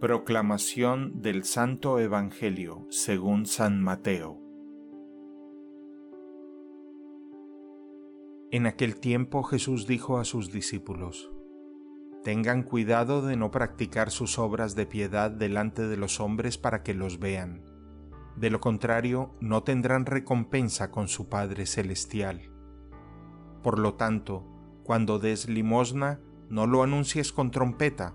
Proclamación del Santo Evangelio según San Mateo En aquel tiempo Jesús dijo a sus discípulos, Tengan cuidado de no practicar sus obras de piedad delante de los hombres para que los vean. De lo contrario, no tendrán recompensa con su Padre Celestial. Por lo tanto, cuando des limosna, no lo anuncies con trompeta,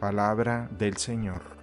Palabra del Señor.